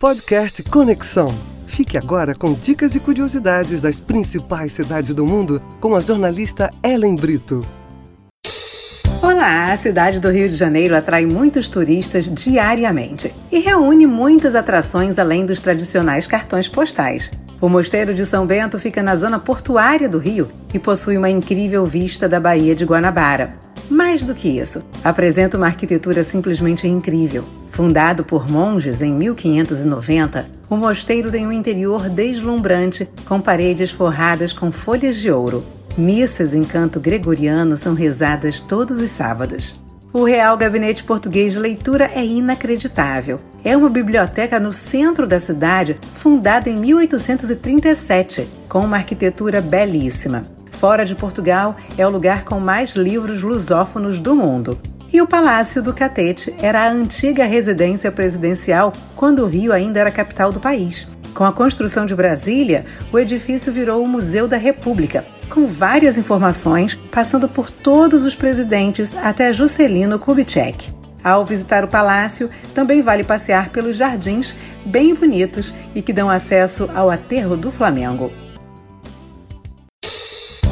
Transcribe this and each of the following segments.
Podcast Conexão. Fique agora com dicas e curiosidades das principais cidades do mundo com a jornalista Ellen Brito. Olá! A cidade do Rio de Janeiro atrai muitos turistas diariamente e reúne muitas atrações além dos tradicionais cartões postais. O Mosteiro de São Bento fica na zona portuária do Rio e possui uma incrível vista da Baía de Guanabara. Mais do que isso, apresenta uma arquitetura simplesmente incrível. Fundado por monges em 1590, o mosteiro tem um interior deslumbrante com paredes forradas com folhas de ouro. Missas em canto gregoriano são rezadas todos os sábados. O Real Gabinete Português de Leitura é inacreditável. É uma biblioteca no centro da cidade, fundada em 1837, com uma arquitetura belíssima. Fora de Portugal, é o lugar com mais livros lusófonos do mundo. E o Palácio do Catete era a antiga residência presidencial quando o Rio ainda era capital do país. Com a construção de Brasília, o edifício virou o Museu da República, com várias informações, passando por todos os presidentes até Juscelino Kubitschek. Ao visitar o palácio, também vale passear pelos jardins bem bonitos e que dão acesso ao aterro do Flamengo.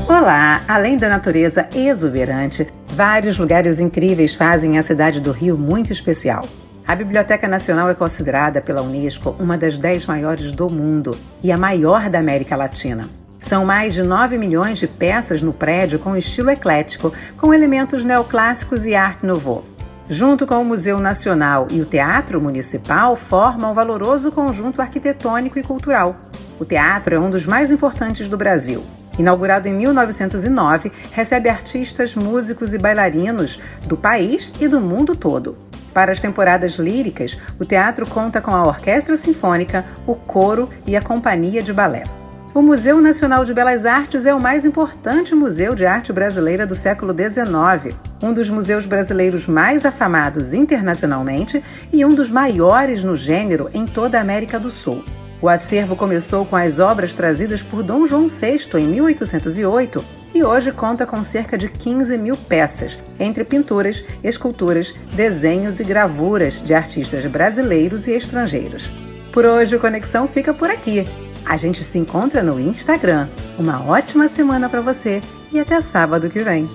Olá! Além da natureza exuberante, vários lugares incríveis fazem a cidade do Rio muito especial. A Biblioteca Nacional é considerada pela Unesco uma das dez maiores do mundo e a maior da América Latina. São mais de 9 milhões de peças no prédio com estilo eclético, com elementos neoclássicos e art nouveau. Junto com o Museu Nacional e o Teatro Municipal, formam um valoroso conjunto arquitetônico e cultural. O teatro é um dos mais importantes do Brasil Inaugurado em 1909, recebe artistas, músicos e bailarinos do país e do mundo todo. Para as temporadas líricas, o teatro conta com a Orquestra Sinfônica, o coro e a Companhia de Balé. O Museu Nacional de Belas Artes é o mais importante museu de arte brasileira do século XIX, um dos museus brasileiros mais afamados internacionalmente e um dos maiores no gênero em toda a América do Sul. O acervo começou com as obras trazidas por Dom João VI em 1808 e hoje conta com cerca de 15 mil peças, entre pinturas, esculturas, desenhos e gravuras de artistas brasileiros e estrangeiros. Por hoje, o Conexão fica por aqui. A gente se encontra no Instagram. Uma ótima semana para você e até sábado que vem.